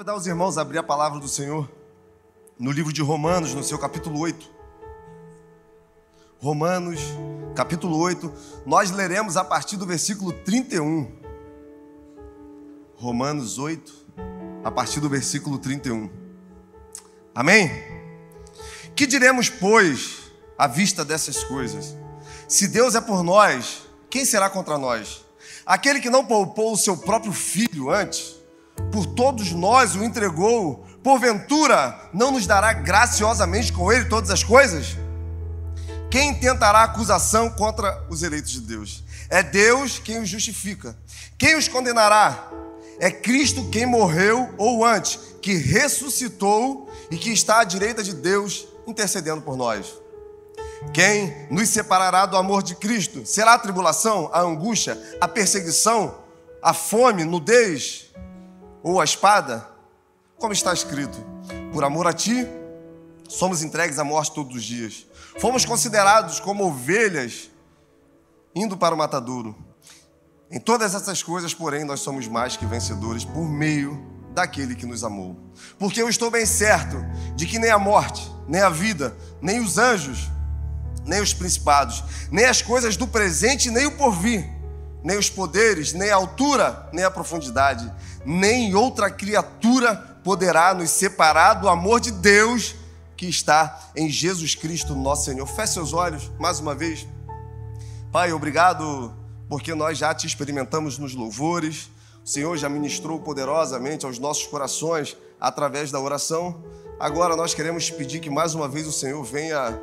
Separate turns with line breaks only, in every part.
convidar os irmãos a abrir a palavra do Senhor no livro de Romanos, no seu capítulo 8. Romanos, capítulo 8, nós leremos a partir do versículo 31. Romanos 8, a partir do versículo 31. Amém? Que diremos, pois, à vista dessas coisas? Se Deus é por nós, quem será contra nós? Aquele que não poupou o seu próprio filho antes por todos nós o entregou, porventura não nos dará graciosamente com ele todas as coisas? Quem tentará acusação contra os eleitos de Deus? É Deus quem os justifica. Quem os condenará? É Cristo quem morreu ou antes, que ressuscitou e que está à direita de Deus intercedendo por nós. Quem nos separará do amor de Cristo? Será a tribulação, a angústia, a perseguição, a fome, nudez, ou a espada, como está escrito: por amor a ti, somos entregues à morte todos os dias. Fomos considerados como ovelhas indo para o matadouro. Em todas essas coisas, porém, nós somos mais que vencedores por meio daquele que nos amou. Porque eu estou bem certo de que nem a morte, nem a vida, nem os anjos, nem os principados, nem as coisas do presente, nem o porvir, nem os poderes, nem a altura, nem a profundidade, nem outra criatura poderá nos separar do amor de Deus que está em Jesus Cristo, nosso Senhor. Feche seus olhos mais uma vez. Pai, obrigado porque nós já te experimentamos nos louvores. O Senhor já ministrou poderosamente aos nossos corações através da oração. Agora nós queremos pedir que mais uma vez o Senhor venha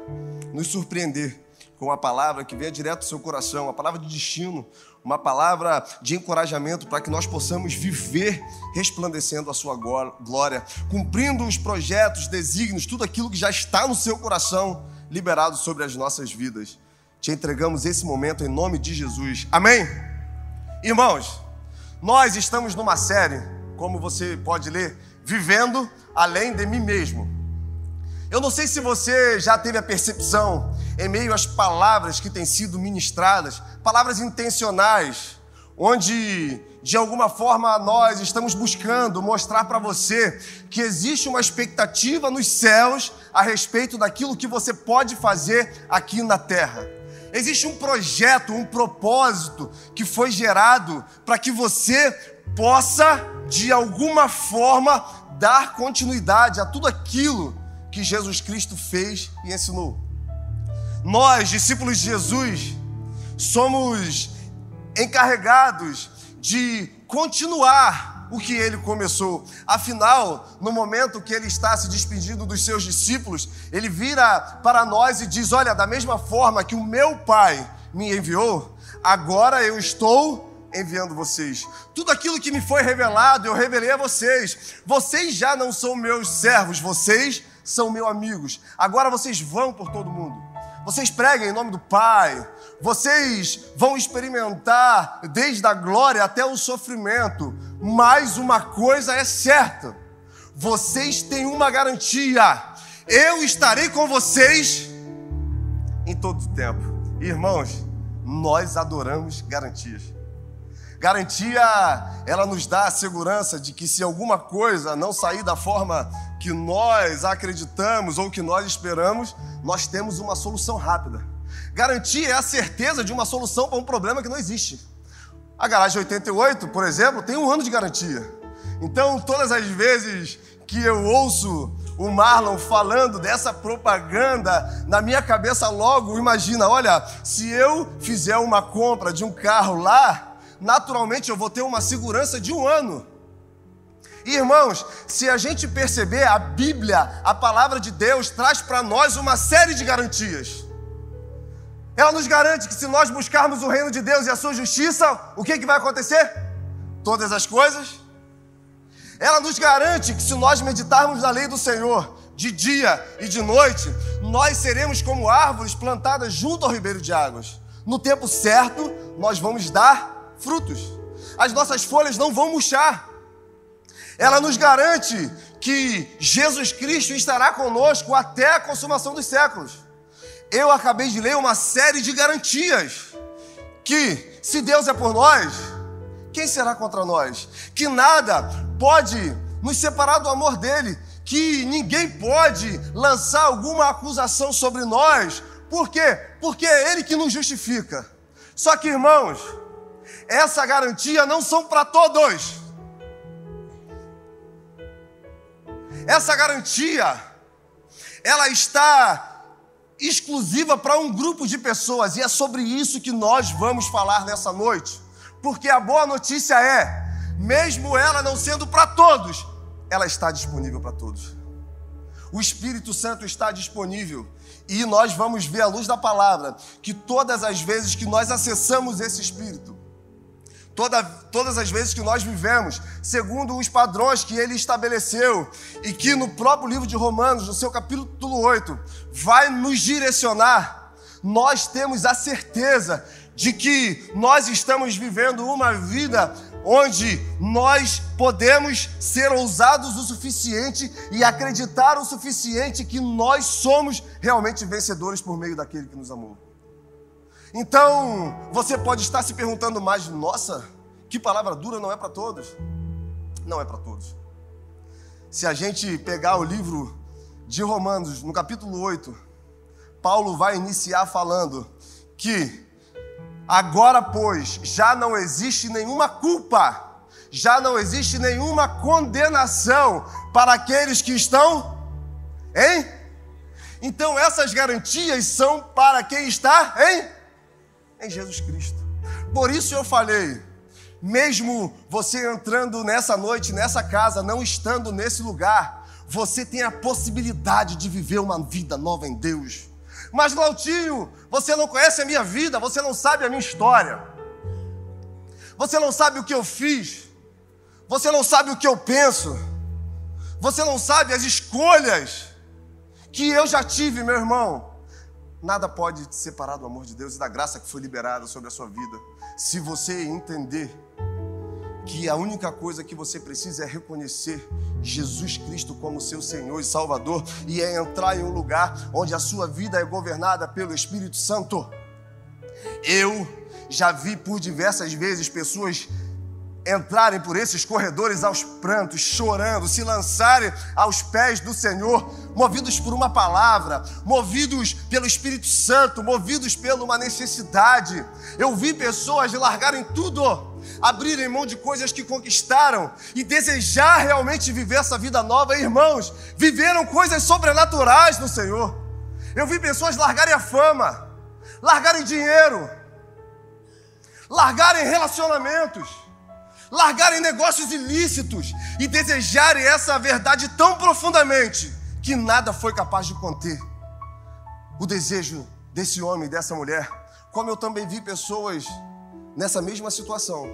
nos surpreender com a palavra que venha direto do seu coração, a palavra de destino, uma palavra de encorajamento para que nós possamos viver resplandecendo a sua glória, cumprindo os projetos, desígnios, tudo aquilo que já está no seu coração liberado sobre as nossas vidas. Te entregamos esse momento em nome de Jesus. Amém? Irmãos, nós estamos numa série, como você pode ler, Vivendo Além de Mim Mesmo. Eu não sei se você já teve a percepção, em meio às palavras que têm sido ministradas, palavras intencionais, onde de alguma forma nós estamos buscando mostrar para você que existe uma expectativa nos céus a respeito daquilo que você pode fazer aqui na terra. Existe um projeto, um propósito que foi gerado para que você possa, de alguma forma, dar continuidade a tudo aquilo que Jesus Cristo fez e ensinou. Nós, discípulos de Jesus, somos encarregados de continuar o que ele começou. Afinal, no momento que ele está se despedindo dos seus discípulos, ele vira para nós e diz: Olha, da mesma forma que o meu Pai me enviou, agora eu estou enviando vocês. Tudo aquilo que me foi revelado, eu revelei a vocês. Vocês já não são meus servos, vocês são meus amigos. Agora vocês vão por todo mundo. Vocês pregam em nome do Pai. Vocês vão experimentar desde a glória até o sofrimento. Mas uma coisa é certa: vocês têm uma garantia. Eu estarei com vocês em todo o tempo. Irmãos, nós adoramos garantias. Garantia, ela nos dá a segurança de que se alguma coisa não sair da forma que nós acreditamos ou que nós esperamos, nós temos uma solução rápida. Garantia é a certeza de uma solução para um problema que não existe. A garagem 88, por exemplo, tem um ano de garantia. Então, todas as vezes que eu ouço o Marlon falando dessa propaganda, na minha cabeça logo imagina: olha, se eu fizer uma compra de um carro lá, naturalmente eu vou ter uma segurança de um ano. Irmãos, se a gente perceber, a Bíblia, a palavra de Deus, traz para nós uma série de garantias. Ela nos garante que se nós buscarmos o reino de Deus e a sua justiça, o que, que vai acontecer? Todas as coisas. Ela nos garante que se nós meditarmos na lei do Senhor, de dia e de noite, nós seremos como árvores plantadas junto ao ribeiro de águas. No tempo certo, nós vamos dar frutos. As nossas folhas não vão murchar. Ela nos garante que Jesus Cristo estará conosco até a consumação dos séculos. Eu acabei de ler uma série de garantias que, se Deus é por nós, quem será contra nós? Que nada pode nos separar do amor dele, que ninguém pode lançar alguma acusação sobre nós. Por quê? Porque é ele que nos justifica. Só que, irmãos, essa garantia não são para todos. Essa garantia ela está exclusiva para um grupo de pessoas e é sobre isso que nós vamos falar nessa noite. Porque a boa notícia é, mesmo ela não sendo para todos, ela está disponível para todos. O Espírito Santo está disponível e nós vamos ver à luz da palavra que todas as vezes que nós acessamos esse Espírito, toda, todas as vezes que nós vivemos segundo os padrões que ele estabeleceu e que no próprio livro de Romanos, no seu capítulo 8, vai nos direcionar, nós temos a certeza de que nós estamos vivendo uma vida onde nós podemos ser ousados o suficiente e acreditar o suficiente que nós somos realmente vencedores por meio daquele que nos amou. Então, você pode estar se perguntando mais, nossa, que palavra dura não é para todos? Não é para todos. Se a gente pegar o livro de Romanos, no capítulo 8, Paulo vai iniciar falando que agora, pois, já não existe nenhuma culpa, já não existe nenhuma condenação para aqueles que estão em. Então, essas garantias são para quem está em em Jesus Cristo. Por isso eu falei, mesmo você entrando nessa noite, nessa casa, não estando nesse lugar, você tem a possibilidade de viver uma vida nova em Deus. Mas, Lautinho, você não conhece a minha vida, você não sabe a minha história, você não sabe o que eu fiz, você não sabe o que eu penso, você não sabe as escolhas que eu já tive, meu irmão. Nada pode te separar do amor de Deus e da graça que foi liberada sobre a sua vida. Se você entender que a única coisa que você precisa é reconhecer Jesus Cristo como seu Senhor e Salvador e é entrar em um lugar onde a sua vida é governada pelo Espírito Santo. Eu já vi por diversas vezes pessoas entrarem por esses corredores aos prantos, chorando, se lançarem aos pés do Senhor, movidos por uma palavra, movidos pelo Espírito Santo, movidos por uma necessidade. Eu vi pessoas largarem tudo, abrirem mão de coisas que conquistaram e desejar realmente viver essa vida nova. Irmãos, viveram coisas sobrenaturais no Senhor. Eu vi pessoas largarem a fama, largarem dinheiro, largarem relacionamentos largarem negócios ilícitos e desejarem essa verdade tão profundamente que nada foi capaz de conter o desejo desse homem e dessa mulher. Como eu também vi pessoas nessa mesma situação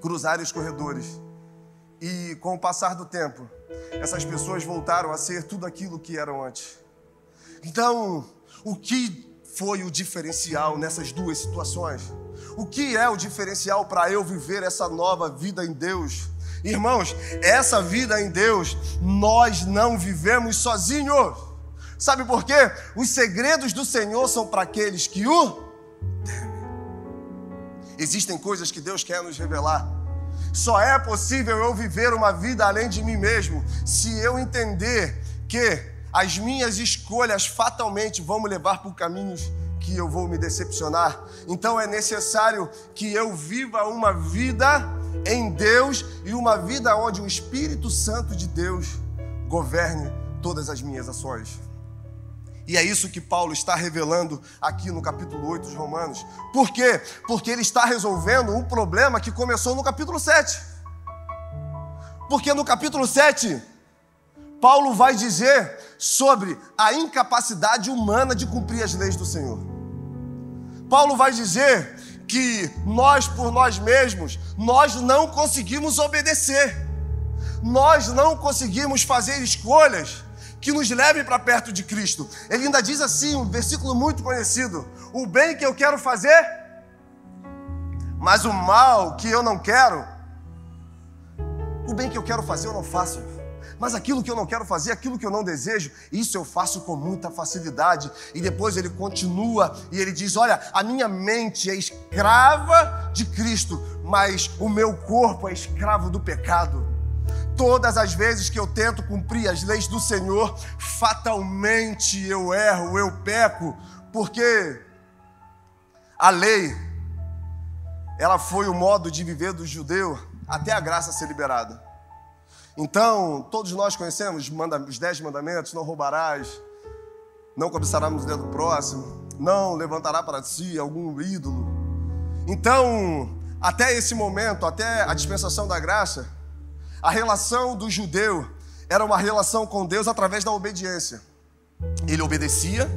cruzarem os corredores e, com o passar do tempo, essas pessoas voltaram a ser tudo aquilo que eram antes. Então, o que foi o diferencial nessas duas situações? O que é o diferencial para eu viver essa nova vida em Deus? Irmãos, essa vida em Deus, nós não vivemos sozinhos. Sabe por quê? Os segredos do Senhor são para aqueles que o temem. Existem coisas que Deus quer nos revelar. Só é possível eu viver uma vida além de mim mesmo se eu entender que as minhas escolhas fatalmente vão me levar por caminhos que eu vou me decepcionar. Então é necessário que eu viva uma vida em Deus e uma vida onde o Espírito Santo de Deus governe todas as minhas ações. E é isso que Paulo está revelando aqui no capítulo 8 de Romanos. Por quê? Porque ele está resolvendo um problema que começou no capítulo 7. Porque no capítulo 7, Paulo vai dizer sobre a incapacidade humana de cumprir as leis do Senhor. Paulo vai dizer que nós por nós mesmos, nós não conseguimos obedecer. Nós não conseguimos fazer escolhas que nos levem para perto de Cristo. Ele ainda diz assim, um versículo muito conhecido: O bem que eu quero fazer, mas o mal que eu não quero, o bem que eu quero fazer eu não faço. Mas aquilo que eu não quero fazer, aquilo que eu não desejo, isso eu faço com muita facilidade. E depois ele continua e ele diz: Olha, a minha mente é escrava de Cristo, mas o meu corpo é escravo do pecado. Todas as vezes que eu tento cumprir as leis do Senhor, fatalmente eu erro, eu peco, porque a lei, ela foi o modo de viver do judeu até a graça ser liberada. Então, todos nós conhecemos os dez mandamentos: não roubarás, não cobiçarás o dedo do próximo, não levantará para si algum ídolo. Então, até esse momento, até a dispensação da graça, a relação do judeu era uma relação com Deus através da obediência. Ele obedecia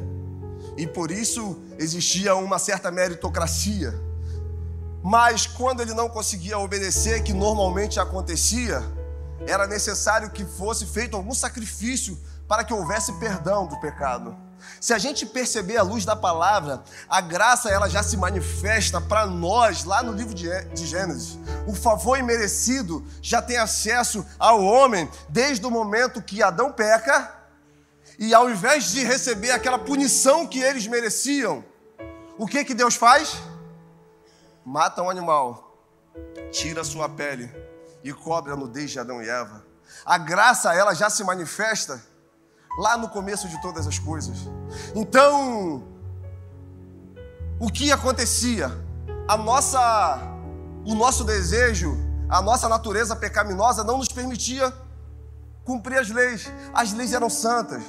e por isso existia uma certa meritocracia. Mas quando ele não conseguia obedecer, que normalmente acontecia, era necessário que fosse feito algum sacrifício para que houvesse perdão do pecado. Se a gente perceber a luz da palavra, a graça ela já se manifesta para nós lá no livro de Gênesis. O favor imerecido já tem acesso ao homem desde o momento que Adão peca e ao invés de receber aquela punição que eles mereciam, o que que Deus faz? Mata um animal, tira sua pele e cobre a nudez de Adão e Eva. A graça ela já se manifesta lá no começo de todas as coisas. Então, o que acontecia? A nossa o nosso desejo, a nossa natureza pecaminosa não nos permitia cumprir as leis. As leis eram santas.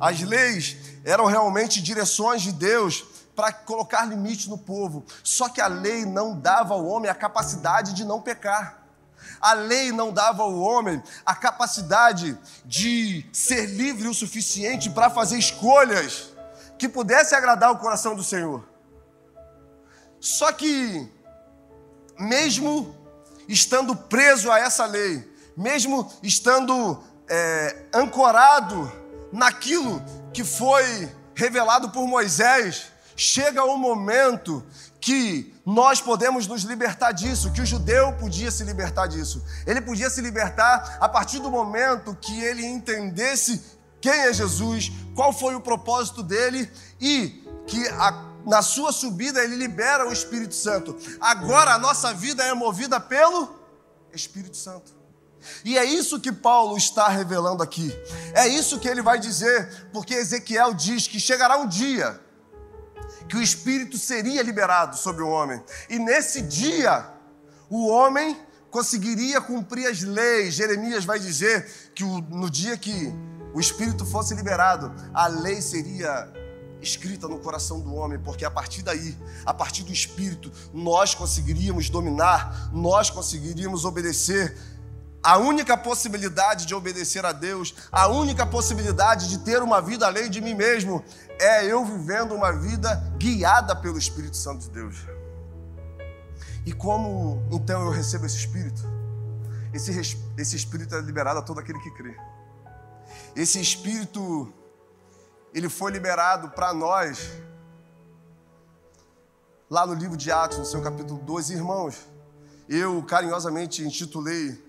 As leis eram realmente direções de Deus para colocar limites no povo. Só que a lei não dava ao homem a capacidade de não pecar. A lei não dava ao homem a capacidade de ser livre o suficiente para fazer escolhas que pudesse agradar o coração do Senhor. Só que, mesmo estando preso a essa lei, mesmo estando é, ancorado naquilo que foi revelado por Moisés, chega um momento que nós podemos nos libertar disso, que o judeu podia se libertar disso. Ele podia se libertar a partir do momento que ele entendesse quem é Jesus, qual foi o propósito dele e que a, na sua subida ele libera o Espírito Santo. Agora a nossa vida é movida pelo Espírito Santo. E é isso que Paulo está revelando aqui. É isso que ele vai dizer, porque Ezequiel diz que chegará um dia que o Espírito seria liberado sobre o homem. E nesse dia, o homem conseguiria cumprir as leis. Jeremias vai dizer que no dia que o Espírito fosse liberado, a lei seria escrita no coração do homem, porque a partir daí, a partir do Espírito, nós conseguiríamos dominar, nós conseguiríamos obedecer a única possibilidade de obedecer a Deus, a única possibilidade de ter uma vida além de mim mesmo, é eu vivendo uma vida guiada pelo Espírito Santo de Deus. E como então eu recebo esse Espírito? Esse, esse Espírito é liberado a todo aquele que crê. Esse Espírito, ele foi liberado para nós, lá no livro de Atos, no seu capítulo 2, irmãos. Eu carinhosamente intitulei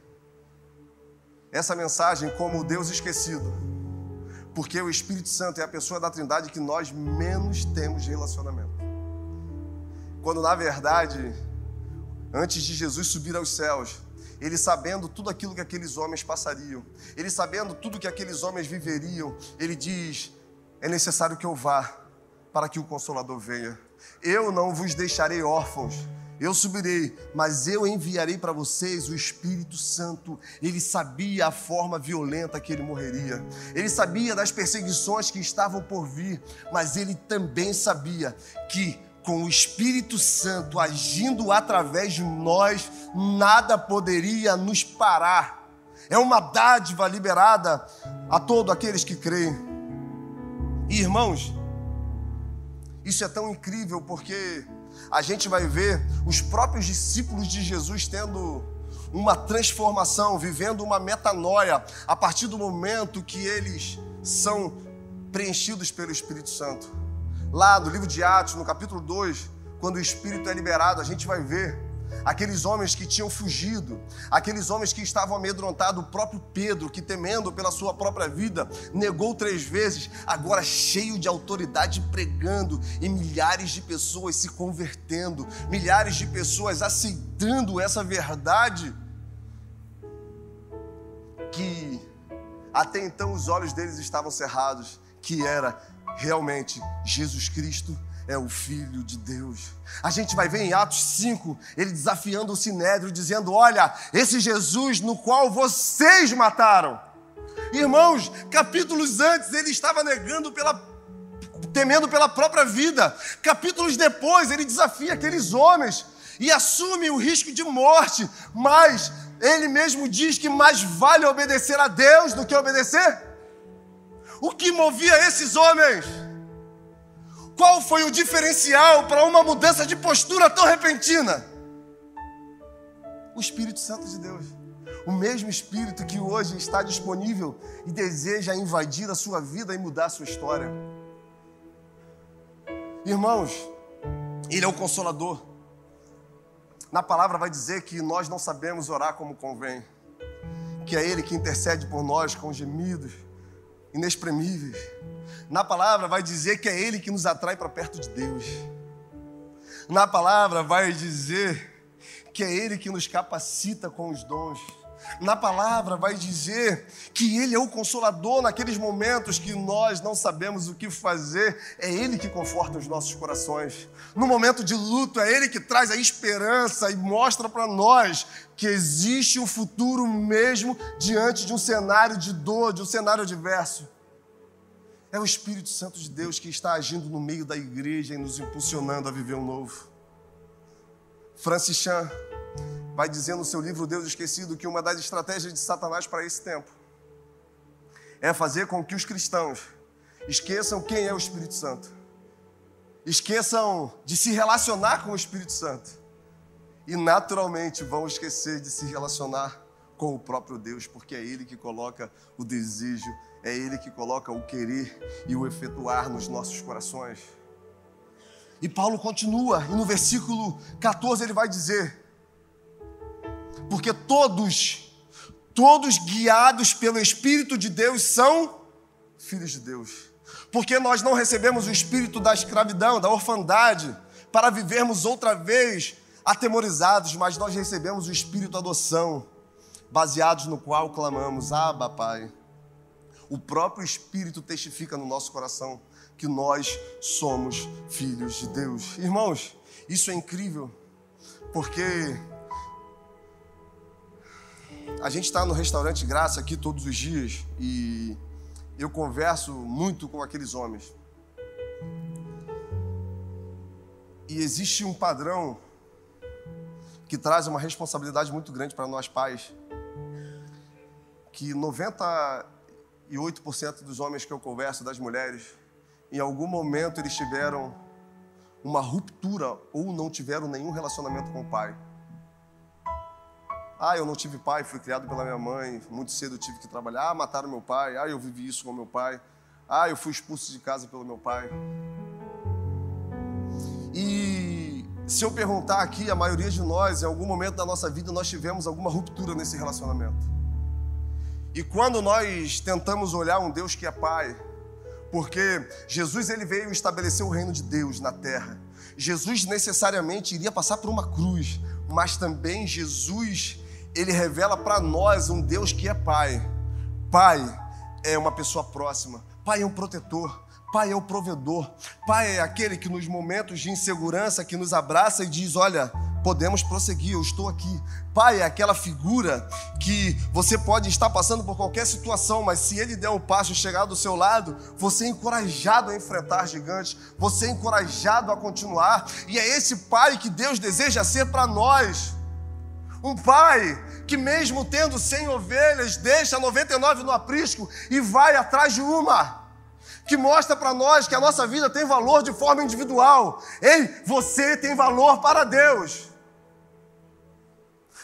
essa mensagem como Deus esquecido, porque o Espírito Santo é a pessoa da Trindade que nós menos temos relacionamento. Quando na verdade, antes de Jesus subir aos céus, ele sabendo tudo aquilo que aqueles homens passariam, ele sabendo tudo que aqueles homens viveriam, ele diz: é necessário que eu vá para que o Consolador venha. Eu não vos deixarei órfãos, eu subirei, mas eu enviarei para vocês o Espírito Santo. Ele sabia a forma violenta que ele morreria. Ele sabia das perseguições que estavam por vir, mas ele também sabia que com o Espírito Santo agindo através de nós, nada poderia nos parar. É uma dádiva liberada a todos aqueles que creem. E, irmãos, isso é tão incrível porque a gente vai ver os próprios discípulos de Jesus tendo uma transformação, vivendo uma metanoia a partir do momento que eles são preenchidos pelo Espírito Santo. Lá no livro de Atos, no capítulo 2, quando o Espírito é liberado, a gente vai ver aqueles homens que tinham fugido, aqueles homens que estavam amedrontados, o próprio Pedro, que temendo pela sua própria vida, negou três vezes, agora cheio de autoridade pregando, e milhares de pessoas se convertendo, milhares de pessoas aceitando essa verdade. que até então os olhos deles estavam cerrados, que era realmente Jesus Cristo é o Filho de Deus. A gente vai ver em Atos 5, ele desafiando o Sinédrio, dizendo: Olha, esse Jesus no qual vocês mataram. Irmãos, capítulos antes ele estava negando pela temendo pela própria vida. Capítulos depois ele desafia aqueles homens e assume o risco de morte, mas ele mesmo diz que mais vale obedecer a Deus do que obedecer. O que movia esses homens? Qual foi o diferencial para uma mudança de postura tão repentina? O Espírito Santo de Deus. O mesmo Espírito que hoje está disponível e deseja invadir a sua vida e mudar a sua história. Irmãos, Ele é o Consolador. Na palavra vai dizer que nós não sabemos orar como convém, que é Ele que intercede por nós com gemidos inexprimíveis. Na palavra vai dizer que é Ele que nos atrai para perto de Deus. Na palavra vai dizer que é Ele que nos capacita com os dons. Na palavra vai dizer que Ele é o consolador naqueles momentos que nós não sabemos o que fazer. É Ele que conforta os nossos corações. No momento de luto, é Ele que traz a esperança e mostra para nós que existe um futuro mesmo diante de um cenário de dor, de um cenário adverso. É o Espírito Santo de Deus que está agindo no meio da igreja e nos impulsionando a viver um novo. Francis Chan vai dizer no seu livro Deus Esquecido que uma das estratégias de Satanás para esse tempo é fazer com que os cristãos esqueçam quem é o Espírito Santo, esqueçam de se relacionar com o Espírito Santo e naturalmente vão esquecer de se relacionar com o próprio Deus, porque é Ele que coloca o desejo, é Ele que coloca o querer e o efetuar nos nossos corações. E Paulo continua, e no versículo 14 ele vai dizer: porque todos, todos guiados pelo Espírito de Deus são filhos de Deus. Porque nós não recebemos o espírito da escravidão, da orfandade, para vivermos outra vez atemorizados, mas nós recebemos o espírito da adoção, baseados no qual clamamos: Abba, Pai. O próprio Espírito testifica no nosso coração que nós somos filhos de Deus. Irmãos, isso é incrível, porque a gente está no restaurante Graça aqui todos os dias e eu converso muito com aqueles homens. E existe um padrão que traz uma responsabilidade muito grande para nós pais. Que 98% dos homens que eu converso, das mulheres, em algum momento eles tiveram uma ruptura ou não tiveram nenhum relacionamento com o pai. Ah, eu não tive pai, fui criado pela minha mãe, muito cedo tive que trabalhar. Ah, mataram meu pai. Ah, eu vivi isso com meu pai. Ah, eu fui expulso de casa pelo meu pai. E se eu perguntar aqui, a maioria de nós, em algum momento da nossa vida, nós tivemos alguma ruptura nesse relacionamento. E quando nós tentamos olhar um Deus que é Pai, porque Jesus ele veio estabelecer o reino de Deus na terra. Jesus necessariamente iria passar por uma cruz, mas também Jesus ele revela para nós um Deus que é Pai. Pai é uma pessoa próxima, Pai é um protetor, Pai é o provedor, Pai é aquele que nos momentos de insegurança que nos abraça e diz: Olha, podemos prosseguir, eu estou aqui. Pai é aquela figura que você pode estar passando por qualquer situação, mas se ele der um passo e chegar do seu lado, você é encorajado a enfrentar gigantes, você é encorajado a continuar, e é esse Pai que Deus deseja ser para nós. Um pai que, mesmo tendo 100 ovelhas, deixa 99 no aprisco e vai atrás de uma. Que mostra para nós que a nossa vida tem valor de forma individual. Ei, você tem valor para Deus.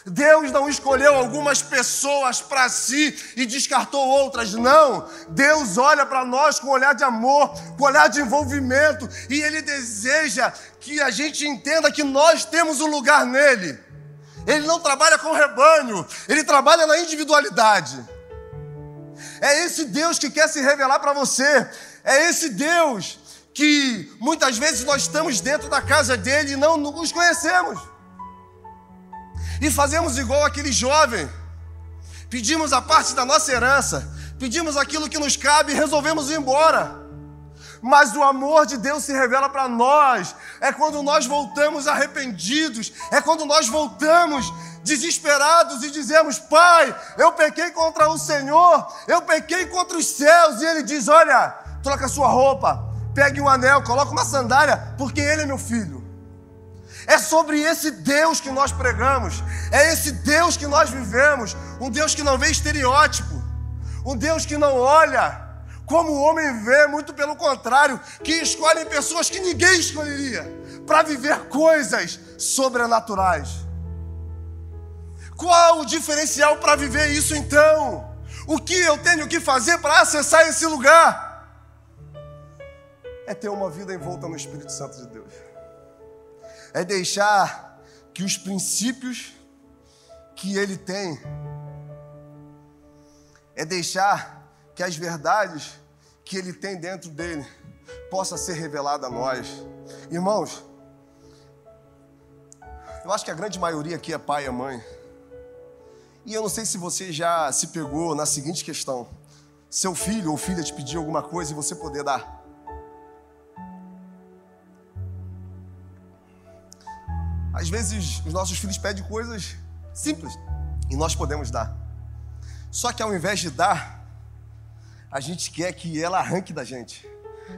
Deus não escolheu algumas pessoas para si e descartou outras, não. Deus olha para nós com olhar de amor, com olhar de envolvimento, e Ele deseja que a gente entenda que nós temos um lugar nele. Ele não trabalha com rebanho, ele trabalha na individualidade. É esse Deus que quer se revelar para você. É esse Deus que muitas vezes nós estamos dentro da casa dele e não nos conhecemos. E fazemos igual aquele jovem pedimos a parte da nossa herança, pedimos aquilo que nos cabe e resolvemos ir embora. Mas o amor de Deus se revela para nós. É quando nós voltamos arrependidos, é quando nós voltamos desesperados e dizemos: Pai, eu pequei contra o Senhor, eu pequei contra os céus. E Ele diz: Olha, troca sua roupa, pegue um anel, coloque uma sandália, porque Ele é meu filho. É sobre esse Deus que nós pregamos, é esse Deus que nós vivemos, um Deus que não vê estereótipo, um Deus que não olha como o homem vê, muito pelo contrário, que escolhe pessoas que ninguém escolheria para viver coisas sobrenaturais. Qual o diferencial para viver isso então? O que eu tenho que fazer para acessar esse lugar? É ter uma vida envolta no Espírito Santo de Deus é deixar que os princípios que ele tem, é deixar que as verdades que ele tem dentro dele possa ser revelada a nós. Irmãos, eu acho que a grande maioria aqui é pai e mãe. E eu não sei se você já se pegou na seguinte questão: seu filho ou filha te pedir alguma coisa e você poder dar. Às vezes os nossos filhos pedem coisas simples e nós podemos dar. Só que ao invés de dar, a gente quer que ela arranque da gente.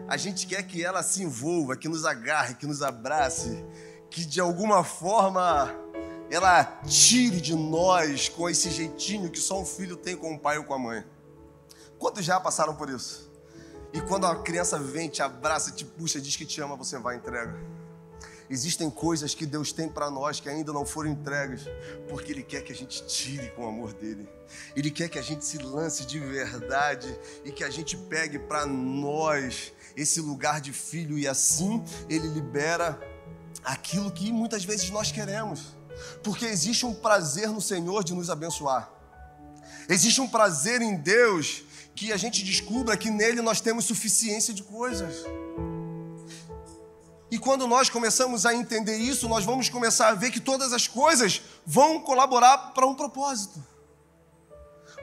A gente quer que ela se envolva, que nos agarre, que nos abrace, que de alguma forma ela tire de nós com esse jeitinho que só um filho tem com o pai ou com a mãe. Quantos já passaram por isso? E quando a criança vem, te abraça, te puxa, diz que te ama, você vai e entrega. Existem coisas que Deus tem para nós que ainda não foram entregues, porque Ele quer que a gente tire com o amor dele. Ele quer que a gente se lance de verdade e que a gente pegue para nós esse lugar de filho e assim Ele libera aquilo que muitas vezes nós queremos. Porque existe um prazer no Senhor de nos abençoar. Existe um prazer em Deus que a gente descubra que nele nós temos suficiência de coisas. E quando nós começamos a entender isso, nós vamos começar a ver que todas as coisas vão colaborar para um propósito.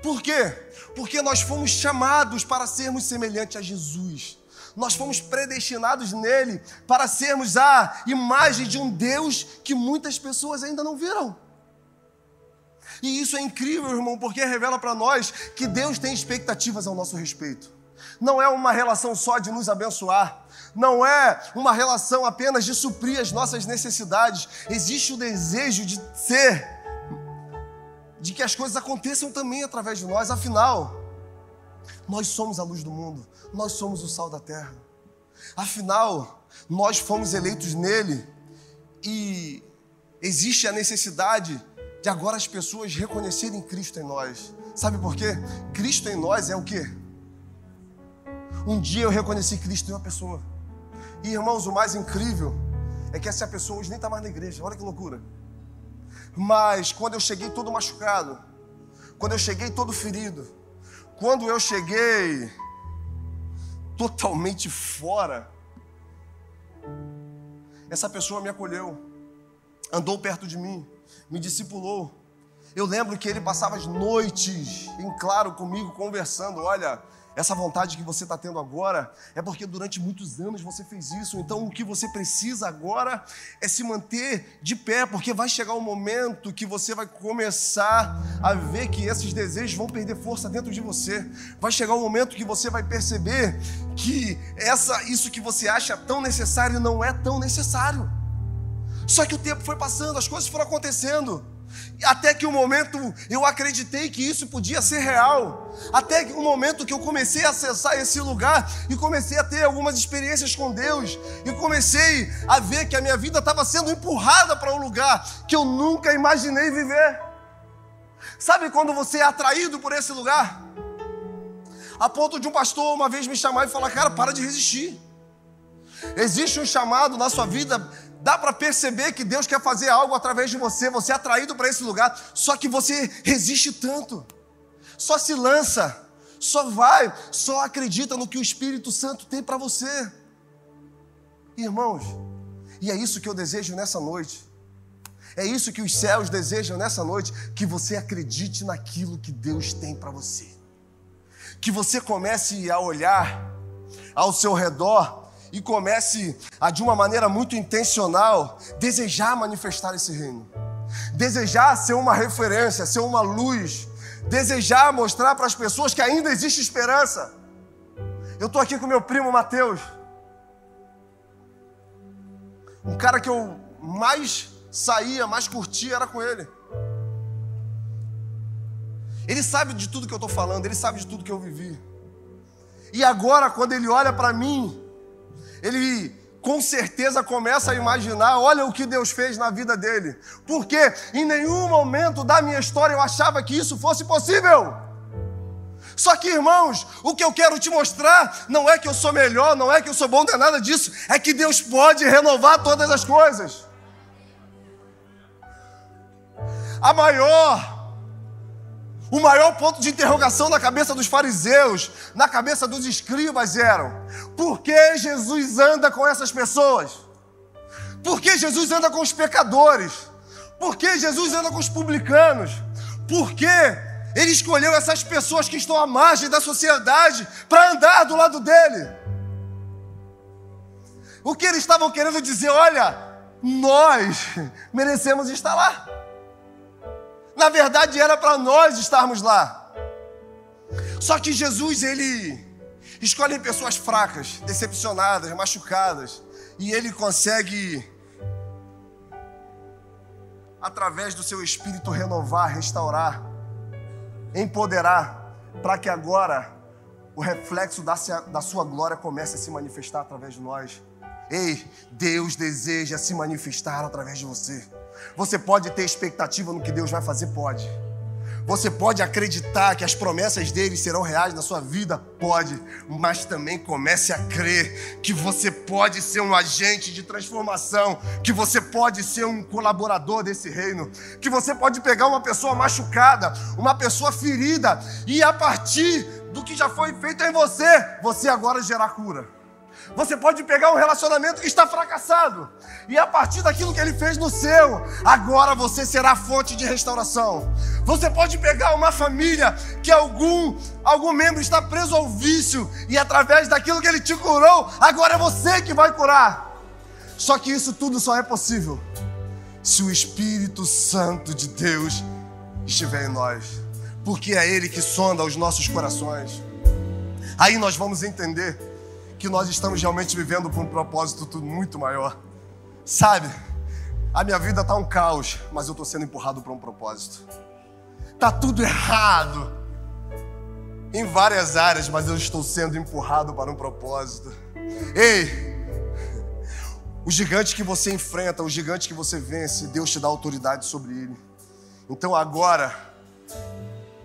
Por quê? Porque nós fomos chamados para sermos semelhantes a Jesus. Nós fomos predestinados nele para sermos a imagem de um Deus que muitas pessoas ainda não viram. E isso é incrível, irmão, porque revela para nós que Deus tem expectativas ao nosso respeito. Não é uma relação só de nos abençoar, não é uma relação apenas de suprir as nossas necessidades. Existe o desejo de ser, de que as coisas aconteçam também através de nós. Afinal, nós somos a luz do mundo, nós somos o sal da terra. Afinal, nós fomos eleitos nele e existe a necessidade de agora as pessoas reconhecerem Cristo em nós. Sabe por quê? Cristo em nós é o quê? Um dia eu reconheci Cristo em uma pessoa. E irmãos, o mais incrível é que essa pessoa hoje nem está mais na igreja. Olha que loucura. Mas quando eu cheguei todo machucado, quando eu cheguei todo ferido, quando eu cheguei totalmente fora, essa pessoa me acolheu, andou perto de mim, me discipulou. Eu lembro que ele passava as noites em claro comigo, conversando. Olha, essa vontade que você está tendo agora é porque durante muitos anos você fez isso. Então o que você precisa agora é se manter de pé, porque vai chegar um momento que você vai começar a ver que esses desejos vão perder força dentro de você. Vai chegar um momento que você vai perceber que essa, isso que você acha tão necessário não é tão necessário. Só que o tempo foi passando, as coisas foram acontecendo. Até que o momento eu acreditei que isso podia ser real. Até o momento que eu comecei a acessar esse lugar e comecei a ter algumas experiências com Deus. E comecei a ver que a minha vida estava sendo empurrada para um lugar que eu nunca imaginei viver. Sabe quando você é atraído por esse lugar? A ponto de um pastor uma vez me chamar e falar: Cara, para de resistir. Existe um chamado na sua vida Dá para perceber que Deus quer fazer algo através de você, você é atraído para esse lugar, só que você resiste tanto, só se lança, só vai, só acredita no que o Espírito Santo tem para você. Irmãos, e é isso que eu desejo nessa noite. É isso que os céus desejam nessa noite, que você acredite naquilo que Deus tem para você. Que você comece a olhar ao seu redor e comece a, de uma maneira muito intencional, desejar manifestar esse reino. Desejar ser uma referência, ser uma luz. Desejar mostrar para as pessoas que ainda existe esperança. Eu estou aqui com meu primo Mateus. Um cara que eu mais saía, mais curtia era com ele. Ele sabe de tudo que eu estou falando, ele sabe de tudo que eu vivi. E agora, quando ele olha para mim, ele com certeza começa a imaginar: olha o que Deus fez na vida dele. Porque em nenhum momento da minha história eu achava que isso fosse possível. Só que, irmãos, o que eu quero te mostrar não é que eu sou melhor, não é que eu sou bom, não é nada disso, é que Deus pode renovar todas as coisas. A maior, o maior ponto de interrogação na cabeça dos fariseus, na cabeça dos escribas eram: por que Jesus anda com essas pessoas? Por que Jesus anda com os pecadores? Por que Jesus anda com os publicanos? Por que ele escolheu essas pessoas que estão à margem da sociedade para andar do lado dele. O que eles estavam querendo dizer? Olha, nós merecemos estar lá. Na verdade, era para nós estarmos lá. Só que Jesus, ele escolhe pessoas fracas, decepcionadas, machucadas, e ele consegue, através do seu espírito, renovar, restaurar empoderar, para que agora o reflexo da, da sua glória comece a se manifestar através de nós. Ei, Deus deseja se manifestar através de você. Você pode ter expectativa no que Deus vai fazer? Pode. Você pode acreditar que as promessas dele serão reais na sua vida? Pode, mas também comece a crer que você pode ser um agente de transformação, que você pode ser um colaborador desse reino, que você pode pegar uma pessoa machucada, uma pessoa ferida, e a partir do que já foi feito em você, você agora gerar cura. Você pode pegar um relacionamento que está fracassado e a partir daquilo que ele fez no seu, agora você será fonte de restauração. Você pode pegar uma família que algum algum membro está preso ao vício e através daquilo que ele te curou, agora é você que vai curar. Só que isso tudo só é possível se o Espírito Santo de Deus estiver em nós, porque é ele que sonda os nossos corações. Aí nós vamos entender que nós estamos realmente vivendo por um propósito muito maior. Sabe, a minha vida está um caos, mas eu estou sendo empurrado para um propósito. Tá tudo errado em várias áreas, mas eu estou sendo empurrado para um propósito. Ei, o gigante que você enfrenta, o gigante que você vence, Deus te dá autoridade sobre ele. Então agora,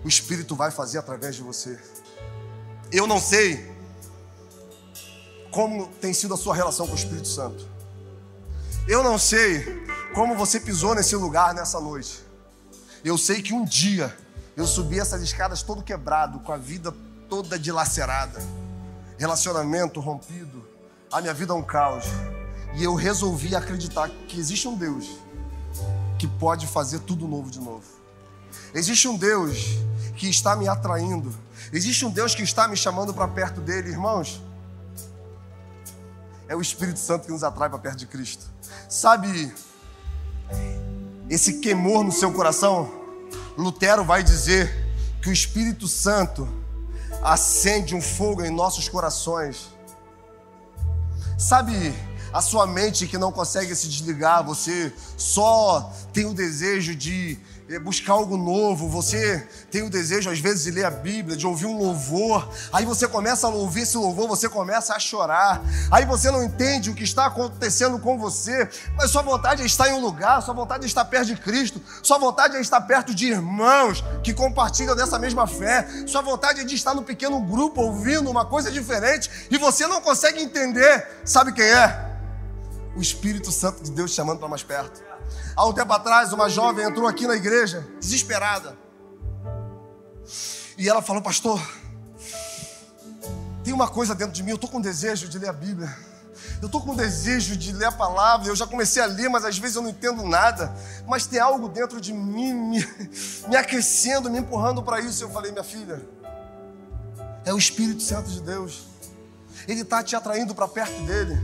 o Espírito vai fazer através de você. Eu não sei como tem sido a sua relação com o Espírito Santo. Eu não sei como você pisou nesse lugar nessa noite. Eu sei que um dia eu subi essas escadas todo quebrado, com a vida toda dilacerada, relacionamento rompido, a minha vida é um caos. E eu resolvi acreditar que existe um Deus que pode fazer tudo novo de novo. Existe um Deus que está me atraindo. Existe um Deus que está me chamando para perto dele, irmãos. É o Espírito Santo que nos atrai para perto de Cristo. Sabe, esse queimor no seu coração, Lutero vai dizer que o Espírito Santo acende um fogo em nossos corações. Sabe, a sua mente que não consegue se desligar, você só tem o desejo de buscar algo novo, você tem o desejo às vezes de ler a Bíblia, de ouvir um louvor, aí você começa a ouvir esse louvor, você começa a chorar, aí você não entende o que está acontecendo com você, mas sua vontade é estar em um lugar, sua vontade é estar perto de Cristo, sua vontade é estar perto de irmãos que compartilham dessa mesma fé, sua vontade é de estar no pequeno grupo ouvindo uma coisa diferente. E você não consegue entender, sabe quem é? O Espírito Santo de Deus chamando para mais perto. Há um tempo atrás, uma jovem entrou aqui na igreja, desesperada. E ela falou, pastor, tem uma coisa dentro de mim, eu estou com desejo de ler a Bíblia. Eu estou com desejo de ler a palavra, eu já comecei a ler, mas às vezes eu não entendo nada. Mas tem algo dentro de mim me, me aquecendo, me empurrando para isso. Eu falei, minha filha, é o Espírito Santo de Deus. Ele está te atraindo para perto dele.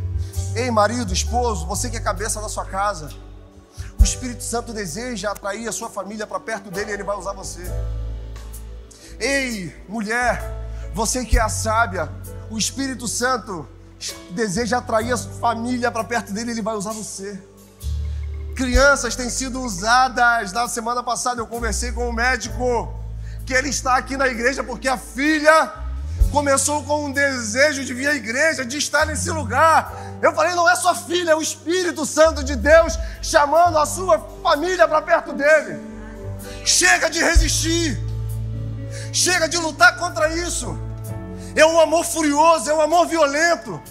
Ei, marido, esposo, você que é cabeça da sua casa. Espírito Santo deseja atrair a sua família para perto dele ele vai usar você. Ei, mulher, você que é a sábia, o Espírito Santo deseja atrair a sua família para perto dele, ele vai usar você. Crianças têm sido usadas. Na semana passada eu conversei com um médico que ele está aqui na igreja porque a filha começou com um desejo de vir à igreja, de estar nesse lugar. Eu falei, não é sua filha, é o Espírito Santo de Deus chamando a sua família para perto dele. Chega de resistir. Chega de lutar contra isso. É um amor furioso, é um amor violento.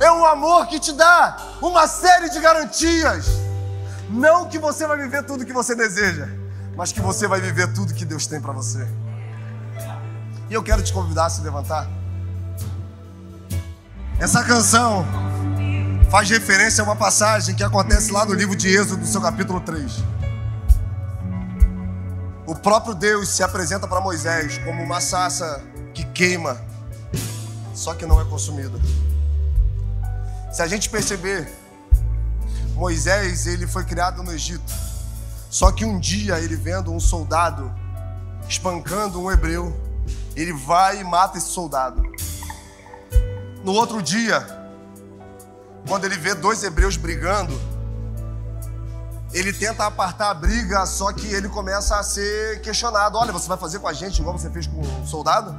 É um amor que te dá uma série de garantias. Não que você vai viver tudo que você deseja, mas que você vai viver tudo que Deus tem para você. E eu quero te convidar a se levantar. Essa canção faz referência a uma passagem que acontece lá no livro de Êxodo, no seu capítulo 3. O próprio Deus se apresenta para Moisés como uma sassa que queima, só que não é consumida. Se a gente perceber, Moisés ele foi criado no Egito. Só que um dia ele vendo um soldado espancando um hebreu, ele vai e mata esse soldado. No outro dia, quando ele vê dois hebreus brigando, ele tenta apartar a briga, só que ele começa a ser questionado: Olha, você vai fazer com a gente igual você fez com o soldado?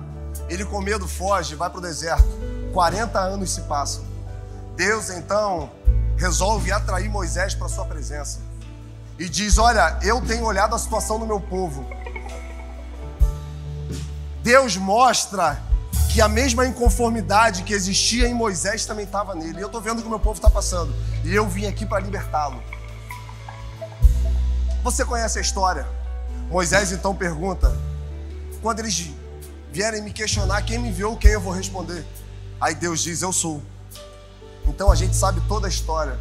Ele, com medo, foge, vai para o deserto. 40 anos se passam. Deus então resolve atrair Moisés para sua presença e diz: Olha, eu tenho olhado a situação do meu povo. Deus mostra que a mesma inconformidade que existia em Moisés também estava nele. E eu estou vendo que o meu povo está passando. E eu vim aqui para libertá-lo. Você conhece a história? Moisés então pergunta: quando eles vierem me questionar quem me enviou, quem eu vou responder? Aí Deus diz: Eu sou. Então a gente sabe toda a história.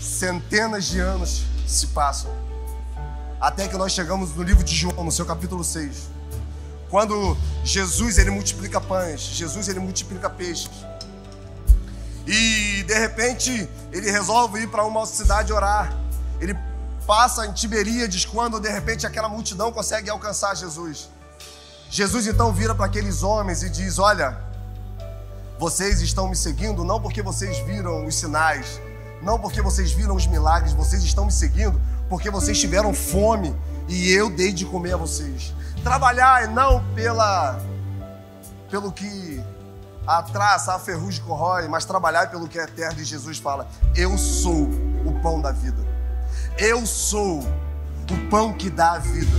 Centenas de anos se passam. Até que nós chegamos no livro de João, no seu capítulo 6. Quando Jesus ele multiplica pães, Jesus ele multiplica peixes. E de repente ele resolve ir para uma cidade orar. Ele passa em Tiberíades quando de repente aquela multidão consegue alcançar Jesus. Jesus então vira para aqueles homens e diz: Olha, vocês estão me seguindo não porque vocês viram os sinais, não porque vocês viram os milagres, vocês estão me seguindo porque vocês tiveram fome e eu dei de comer a vocês. Trabalhar não pela pelo que a traça, a ferrugem corrói, mas trabalhar pelo que é eterno. E Jesus fala: Eu sou o pão da vida. Eu sou o pão que dá a vida.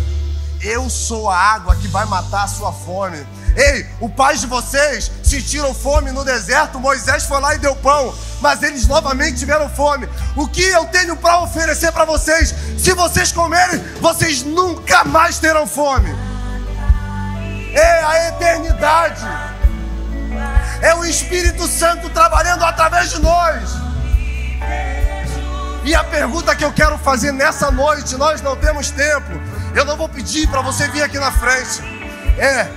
Eu sou a água que vai matar a sua fome. Ei, o pai de vocês sentiram fome no deserto, Moisés foi lá e deu pão, mas eles novamente tiveram fome. O que eu tenho para oferecer para vocês? Se vocês comerem, vocês nunca mais terão fome. É a eternidade. É o Espírito Santo trabalhando através de nós. E a pergunta que eu quero fazer nessa noite, nós não temos tempo. Eu não vou pedir para você vir aqui na frente. É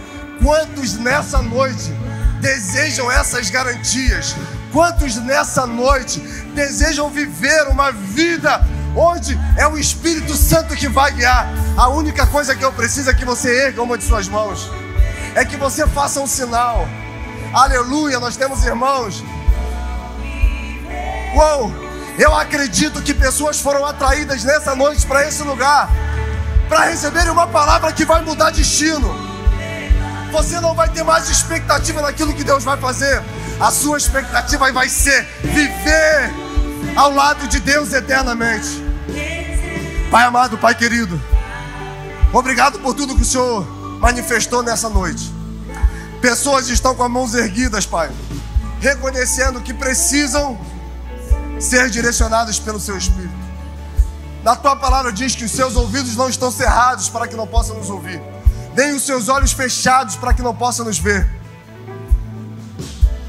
Quantos nessa noite desejam essas garantias? Quantos nessa noite desejam viver uma vida onde é o Espírito Santo que vai guiar? A única coisa que eu preciso é que você erga uma de suas mãos, é que você faça um sinal. Aleluia, nós temos irmãos. Uou, eu acredito que pessoas foram atraídas nessa noite para esse lugar, para receberem uma palavra que vai mudar destino você não vai ter mais expectativa naquilo que Deus vai fazer. A sua expectativa vai ser viver ao lado de Deus eternamente. Pai amado, Pai querido, obrigado por tudo que o Senhor manifestou nessa noite. Pessoas estão com as mãos erguidas, Pai, reconhecendo que precisam ser direcionadas pelo Seu Espírito. Na tua palavra diz que os seus ouvidos não estão cerrados para que não possam nos ouvir nem os seus olhos fechados para que não possa nos ver.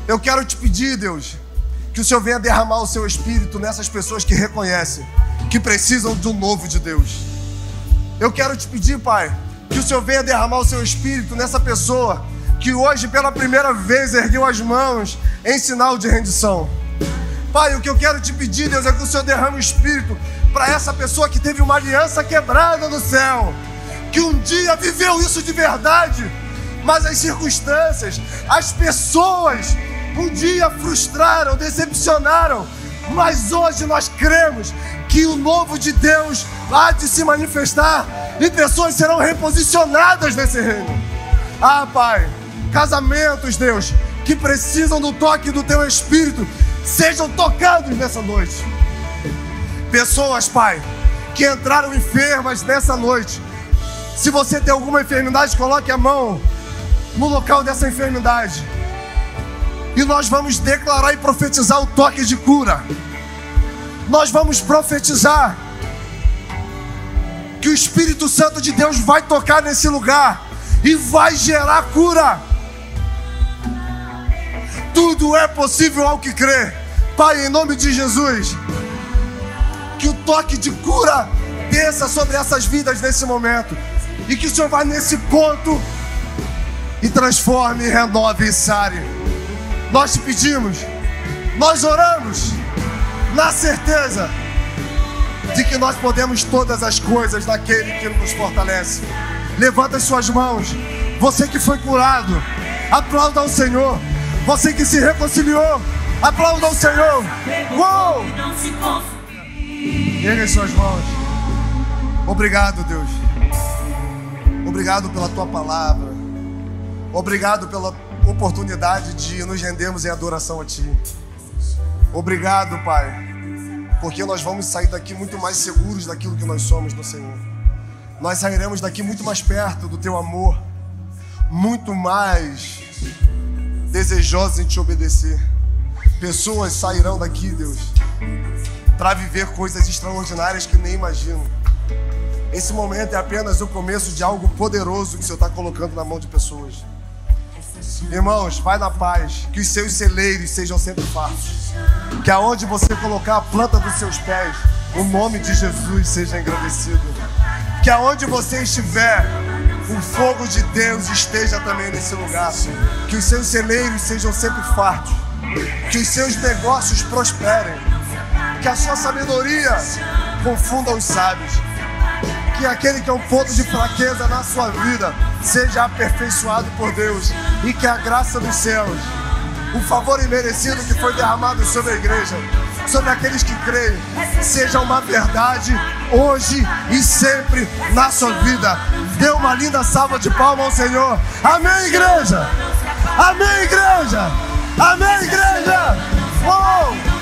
Eu quero te pedir, Deus, que o Senhor venha derramar o seu espírito nessas pessoas que reconhecem que precisam um novo de Deus. Eu quero te pedir, Pai, que o Senhor venha derramar o seu espírito nessa pessoa que hoje pela primeira vez ergueu as mãos em sinal de rendição. Pai, o que eu quero te pedir, Deus, é que o Senhor derrame o espírito para essa pessoa que teve uma aliança quebrada no céu, que um dia viveu isso de verdade, mas as circunstâncias, as pessoas, um dia frustraram, decepcionaram, mas hoje nós cremos que o novo de Deus há de se manifestar e pessoas serão reposicionadas nesse reino. Ah, Pai, casamentos, Deus, que precisam do toque do Teu Espírito, sejam tocados nessa noite. Pessoas, Pai, que entraram enfermas nessa noite. Se você tem alguma enfermidade, coloque a mão no local dessa enfermidade. E nós vamos declarar e profetizar o toque de cura. Nós vamos profetizar que o Espírito Santo de Deus vai tocar nesse lugar e vai gerar cura. Tudo é possível ao que crê. Pai, em nome de Jesus, que o toque de cura desça sobre essas vidas nesse momento. E que o Senhor vá nesse ponto e transforme, renove e sare. Nós te pedimos, nós oramos, na certeza de que nós podemos todas as coisas naquele que nos fortalece. Levanta as suas mãos, você que foi curado, aplauda ao Senhor. Você que se reconciliou, aplauda ao Senhor. Uou! Ergue as suas mãos. Obrigado, Deus. Obrigado pela tua palavra. Obrigado pela oportunidade de nos rendermos em adoração a Ti. Obrigado, Pai, porque nós vamos sair daqui muito mais seguros daquilo que nós somos no Senhor. Nós sairemos daqui muito mais perto do Teu amor, muito mais desejosos em Te obedecer. Pessoas sairão daqui, Deus, para viver coisas extraordinárias que nem imaginam. Esse momento é apenas o começo de algo poderoso que o Senhor está colocando na mão de pessoas. Irmãos, vai na paz, que os seus celeiros sejam sempre fartos. Que aonde você colocar a planta dos seus pés, o nome de Jesus seja engrandecido. Que aonde você estiver, o fogo de Deus esteja também nesse lugar. Que os seus celeiros sejam sempre fartos. Que os seus negócios prosperem. Que a sua sabedoria confunda os sábios que aquele que é um ponto de fraqueza na sua vida seja aperfeiçoado por Deus e que a graça dos céus, o favor imerecido que foi derramado sobre a igreja, sobre aqueles que creem, seja uma verdade hoje e sempre na sua vida. Dê uma linda salva de palmas ao Senhor. Amém, igreja! Amém, igreja! Amém, igreja! Oh!